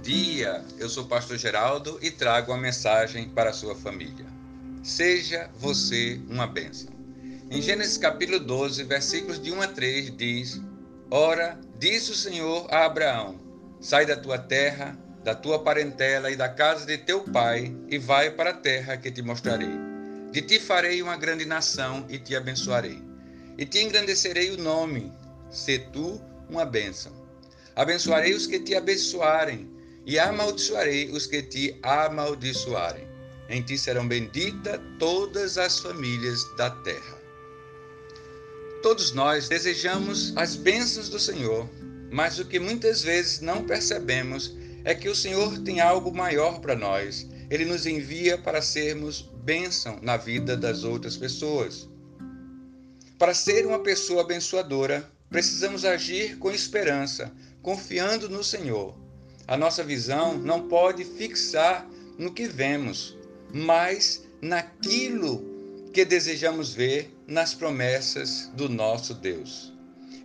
dia, eu sou o pastor Geraldo e trago uma mensagem para a sua família. Seja você uma bênção. Em Gênesis capítulo 12, versículos de 1 a 3 diz: Ora, disse o Senhor a Abraão: Sai da tua terra, da tua parentela e da casa de teu pai e vai para a terra que te mostrarei. De ti farei uma grande nação e te abençoarei. E te engrandecerei o nome, se tu uma bênção. Abençoarei os que te abençoarem, e amaldiçoarei os que te amaldiçoarem. Em ti serão benditas todas as famílias da terra. Todos nós desejamos as bênçãos do Senhor, mas o que muitas vezes não percebemos é que o Senhor tem algo maior para nós. Ele nos envia para sermos bênção na vida das outras pessoas. Para ser uma pessoa abençoadora, precisamos agir com esperança, confiando no Senhor. A nossa visão não pode fixar no que vemos, mas naquilo que desejamos ver nas promessas do nosso Deus.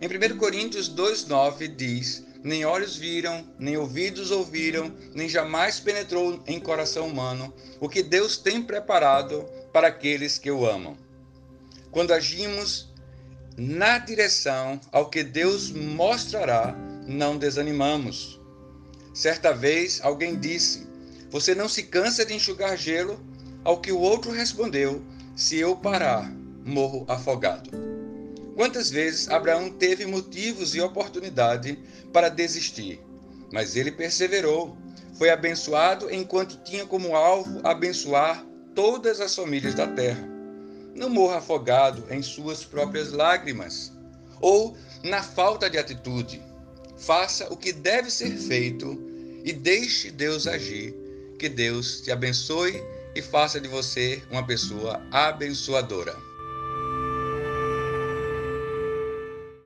Em 1 Coríntios 2,9 diz: Nem olhos viram, nem ouvidos ouviram, nem jamais penetrou em coração humano o que Deus tem preparado para aqueles que o amam. Quando agimos na direção ao que Deus mostrará, não desanimamos. Certa vez alguém disse: Você não se cansa de enxugar gelo? Ao que o outro respondeu: Se eu parar, morro afogado. Quantas vezes Abraão teve motivos e oportunidade para desistir, mas ele perseverou. Foi abençoado enquanto tinha como alvo abençoar todas as famílias da terra. Não morra afogado em suas próprias lágrimas ou na falta de atitude. Faça o que deve ser feito e deixe Deus agir. Que Deus te abençoe e faça de você uma pessoa abençoadora.